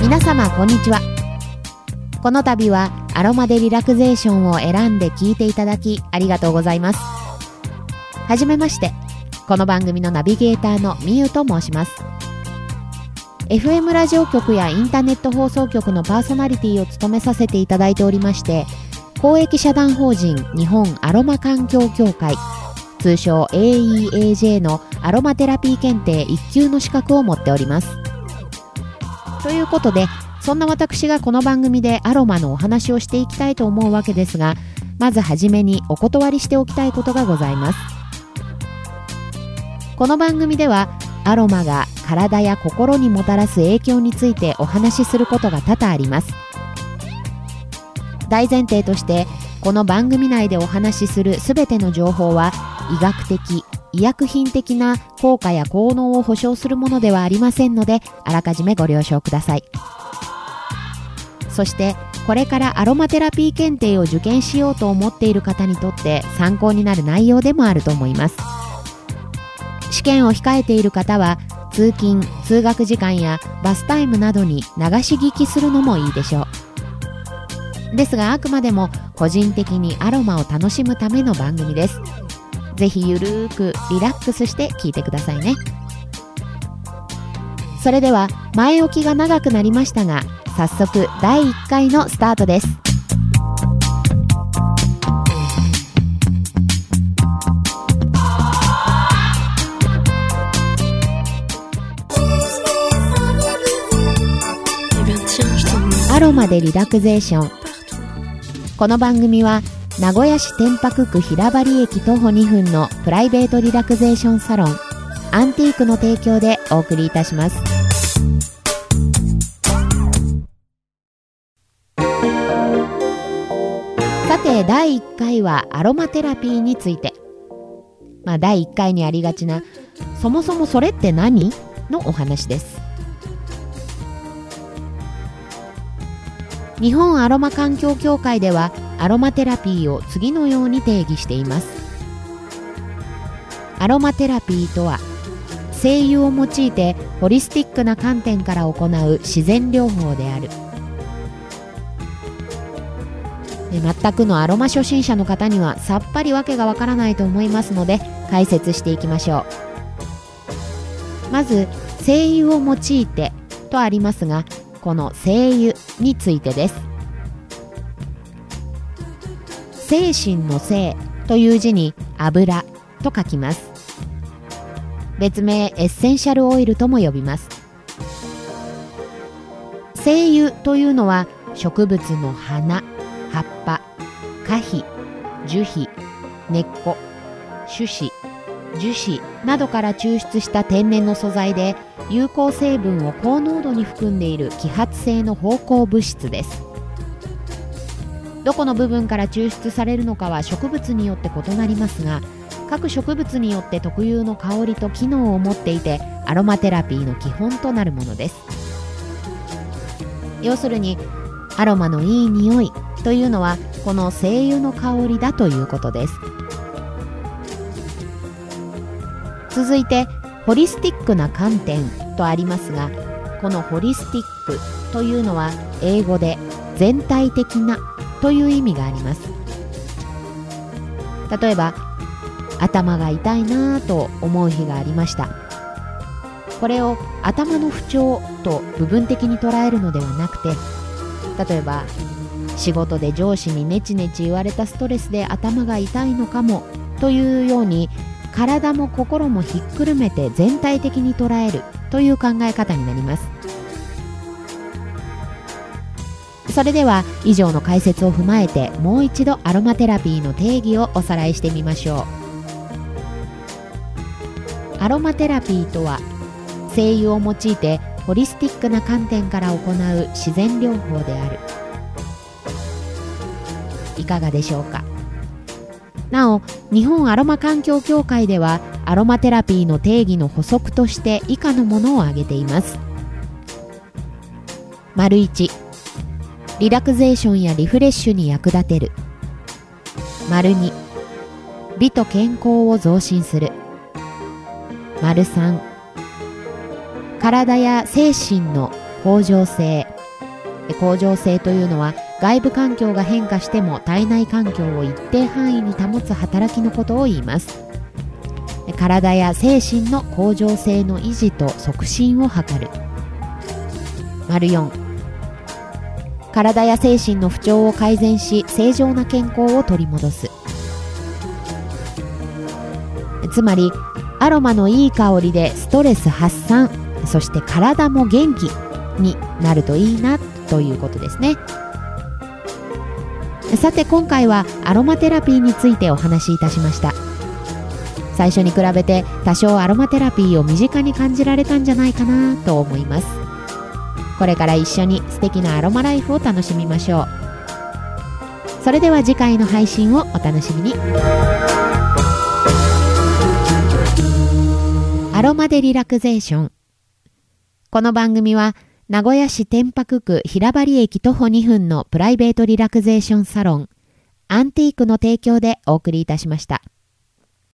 皆様こんにちは。この度はアロマでリラクゼーションを選んで聞いていただきありがとうございます。はじめまして。この番組のナビゲーターのみゆと申します。FM ラジオ局やインターネット放送局のパーソナリティを務めさせていただいておりまして公益社団法人日本アロマ環境協会。通称 AEAJ のアロマテラピー検定1級の資格を持っております。ということでそんな私がこの番組でアロマのお話をしていきたいと思うわけですがまずはじめにお断りしておきたいことがございます。この番組ではアロマが体や心にもたらす影響についてお話しすることが多々あります。大前提としてこの番組内でお話しするすべての情報は医学的医薬品的な効果や効能を保証するものではありませんのであらかじめご了承ください。そしてこれからアロマテラピー検定を受験しようと思っている方にとって参考になる内容でもあると思います。試験を控えている方は通勤通学時間やバスタイムなどに流し聞きするのもいいでしょう。ですがあくまでも個人的にアロマを楽しむための番組です。ぜひゆるーくリラックスして聞いてくださいね。それでは前置きが長くなりましたが早速第1回のスタートです。アロマでリラクゼーション。この番組は名古屋市天白区平張駅徒歩2分のプライベートリラクゼーションサロンアンティークの提供でお送りいたします。さて第1回はアロマテラピーについて。まあ第1回にありがちなそもそもそれって何？のお話です。日本アロマ環境協会ではアロマテラピーを次のように定義しています。アロマテラピーとは精油を用いてホリスティックな観点から行う自然療法である。全くのアロマ初心者の方にはさっぱりわけがわからないと思いますので解説していきましょう。まず精油を用いてとありますがこの精油についてです。精神の精という字に油と書きます。別名エッセンシャルオイルとも呼びます。精油というのは植物の花葉っぱ花皮樹皮根っこ種子樹脂などから抽出した天然の素材で有効成分を高濃度に含んでいる揮発性の芳香物質です。どこの部分から抽出されるのかは植物によって異なりますが各植物によって特有の香りと機能を持っていてアロマテラピーの基本となるものです。要するにアロマのいい匂いというのはこの精油の香りだということです。続いてホリスティックな観点とありますがこのホリスティックというのは英語で全体的なという意味があります。例えば頭が痛いなぁと思う日がありました。これを頭の不調と部分的に捉えるのではなくて例えば仕事で上司にネチネチ言われたストレスで頭が痛いのかもというように体も心もひっくるめて全体的に捉えるという考え方になります。それでは以上の解説を踏まえてもう一度アロマテラピーの定義をおさらいしてみましょう。アロマテラピーとは精油を用いてホリスティックな観点から行う自然療法である。いかがでしょうか？なお日本アロマ環境協会ではアロマテラピーの定義の補足として以下のものを挙げています。丸1リラクゼーションやリフレッシュに役立てる。丸2美と健康を増進する。丸3体や精神の向上性。向上性というのは外部環境が変化しても体内環境を一定範囲に保つ働きのことを言います。体や精神の向上性の維持と促進を図る。丸4体や精神の不調を改善し正常な健康を取り戻す。つまりアロマのいい香りでストレス発散そして体も元気になるといいなということですね。さて今回はアロマテラピーについてお話しいたしました。最初に比べて多少アロマテラピーを身近に感じられたんじゃないかなと思います。これから一緒に素敵なアロマライフを楽しみましょう。それでは次回の配信をお楽しみに。アロマでリラクゼーション。この番組は名古屋市天白区平張駅徒歩2分のプライベートリラクゼーションサロンアンティークの提供でお送りいたしました。